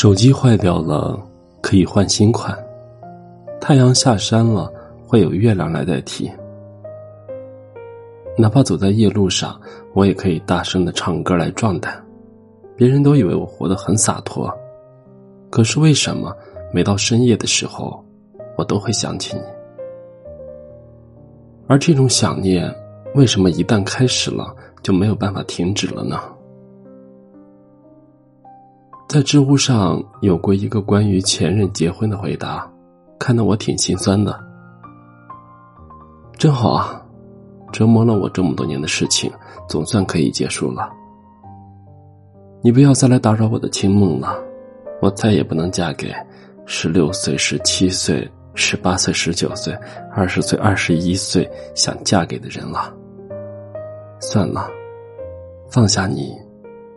手机坏掉了，可以换新款；太阳下山了，会有月亮来代替。哪怕走在夜路上，我也可以大声的唱歌来壮胆。别人都以为我活得很洒脱，可是为什么每到深夜的时候，我都会想起你？而这种想念，为什么一旦开始了就没有办法停止了呢？在知乎上有过一个关于前任结婚的回答，看得我挺心酸的。真好啊，折磨了我这么多年的事情，总算可以结束了。你不要再来打扰我的清梦了，我再也不能嫁给十六岁、十七岁、十八岁、十九岁、二十岁、二十一岁想嫁给的人了。算了，放下你，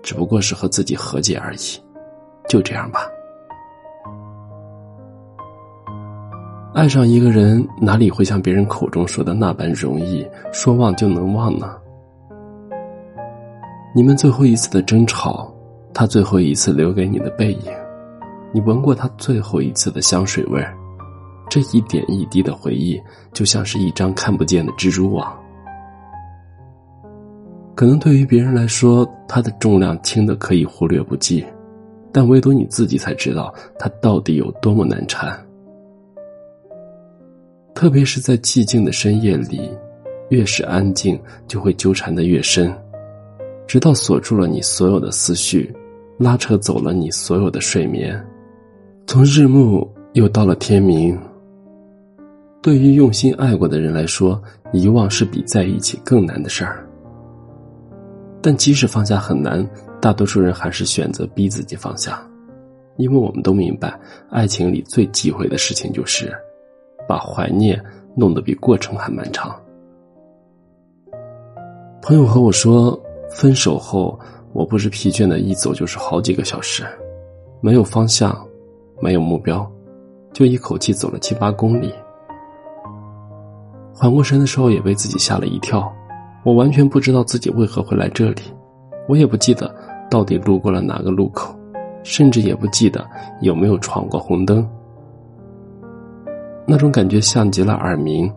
只不过是和自己和解而已。就这样吧。爱上一个人，哪里会像别人口中说的那般容易？说忘就能忘呢？你们最后一次的争吵，他最后一次留给你的背影，你闻过他最后一次的香水味儿，这一点一滴的回忆，就像是一张看不见的蜘蛛网。可能对于别人来说，它的重量轻的可以忽略不计。但唯独你自己才知道，它到底有多么难缠。特别是在寂静的深夜里，越是安静，就会纠缠的越深，直到锁住了你所有的思绪，拉扯走了你所有的睡眠。从日暮又到了天明。对于用心爱过的人来说，遗忘是比在一起更难的事儿。但即使放下很难。大多数人还是选择逼自己放下，因为我们都明白，爱情里最忌讳的事情就是，把怀念弄得比过程还漫长。朋友和我说，分手后我不是疲倦的一走就是好几个小时，没有方向，没有目标，就一口气走了七八公里。缓过神的时候，也被自己吓了一跳，我完全不知道自己为何会来这里，我也不记得。到底路过了哪个路口，甚至也不记得有没有闯过红灯。那种感觉像极了耳鸣，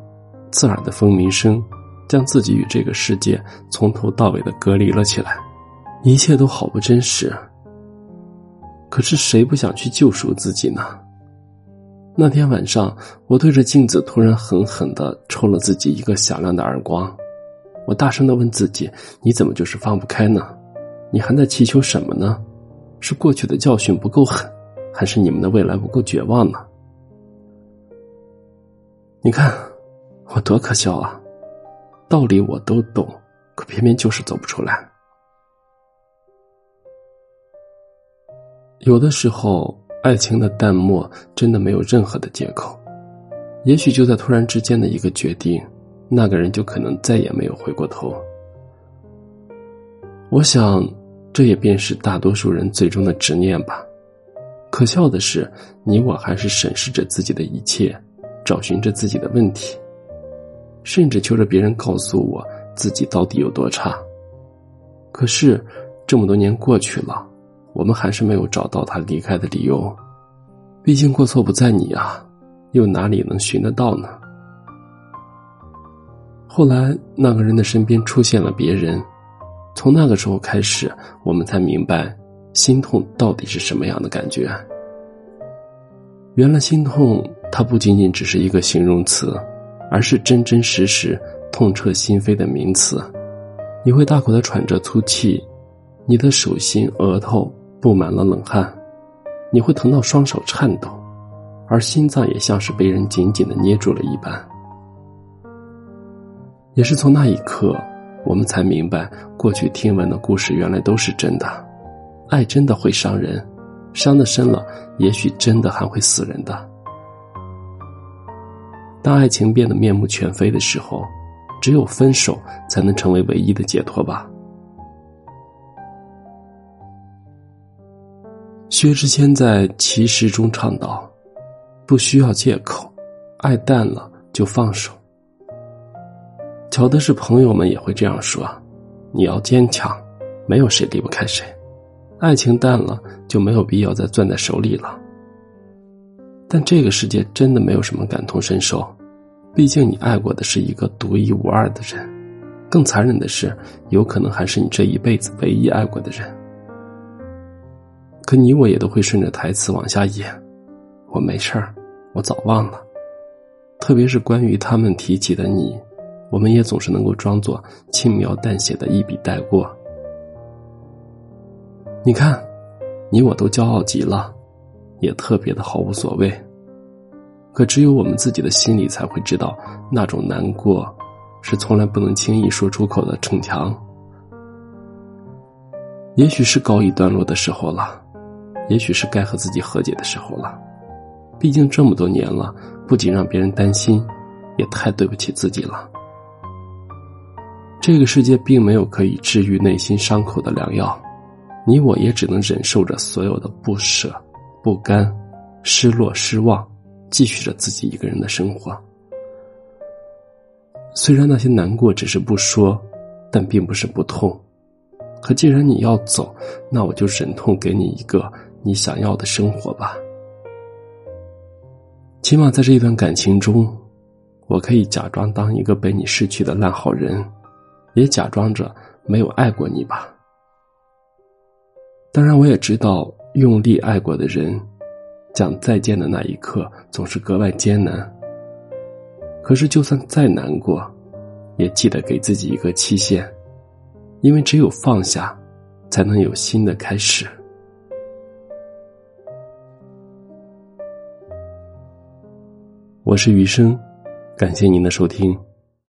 刺耳的蜂鸣声，将自己与这个世界从头到尾的隔离了起来，一切都好不真实。可是谁不想去救赎自己呢？那天晚上，我对着镜子突然狠狠的抽了自己一个响亮的耳光，我大声的问自己：“你怎么就是放不开呢？”你还在祈求什么呢？是过去的教训不够狠，还是你们的未来不够绝望呢？你看，我多可笑啊！道理我都懂，可偏偏就是走不出来。有的时候，爱情的淡漠真的没有任何的借口。也许就在突然之间的一个决定，那个人就可能再也没有回过头。我想，这也便是大多数人最终的执念吧。可笑的是，你我还是审视着自己的一切，找寻着自己的问题，甚至求着别人告诉我自己到底有多差。可是，这么多年过去了，我们还是没有找到他离开的理由。毕竟过错不在你啊，又哪里能寻得到呢？后来，那个人的身边出现了别人。从那个时候开始，我们才明白，心痛到底是什么样的感觉。原来，心痛它不仅仅只是一个形容词，而是真真实实痛彻心扉的名词。你会大口的喘着粗气，你的手心、额头布满了冷汗，你会疼到双手颤抖，而心脏也像是被人紧紧的捏住了一般。也是从那一刻。我们才明白，过去听闻的故事原来都是真的。爱真的会伤人，伤的深了，也许真的还会死人的。当爱情变得面目全非的时候，只有分手才能成为唯一的解脱吧。薛之谦在《其实》中唱道：“不需要借口，爱淡了就放手。”巧的是，朋友们也会这样说：“你要坚强，没有谁离不开谁。爱情淡了就没有必要再攥在手里了。但这个世界真的没有什么感同身受，毕竟你爱过的是一个独一无二的人，更残忍的是，有可能还是你这一辈子唯一爱过的人。可你我也都会顺着台词往下演，我没事儿，我早忘了。特别是关于他们提起的你，我们也总是能够装作轻描淡写的一笔带过。你看，你我都骄傲极了，也特别的毫无所谓。可只有我们自己的心里才会知道，那种难过，是从来不能轻易说出口的逞强。也许是告一段落的时候了。也许是该和自己和解的时候了，毕竟这么多年了，不仅让别人担心，也太对不起自己了。这个世界并没有可以治愈内心伤口的良药，你我也只能忍受着所有的不舍、不甘、失落、失望，继续着自己一个人的生活。虽然那些难过只是不说，但并不是不痛。可既然你要走，那我就忍痛给你一个。你想要的生活吧，起码在这一段感情中，我可以假装当一个被你失去的烂好人，也假装着没有爱过你吧。当然，我也知道用力爱过的人，讲再见的那一刻总是格外艰难。可是，就算再难过，也记得给自己一个期限，因为只有放下，才能有新的开始。我是余生，感谢您的收听。